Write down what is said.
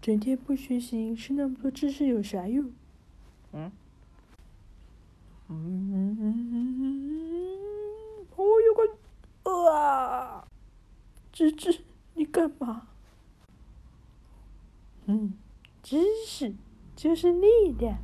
整天不学习，吃那么多知识有啥用？嗯？嗯？我有个啊！芝芝，你干嘛？嗯，知识就是力量。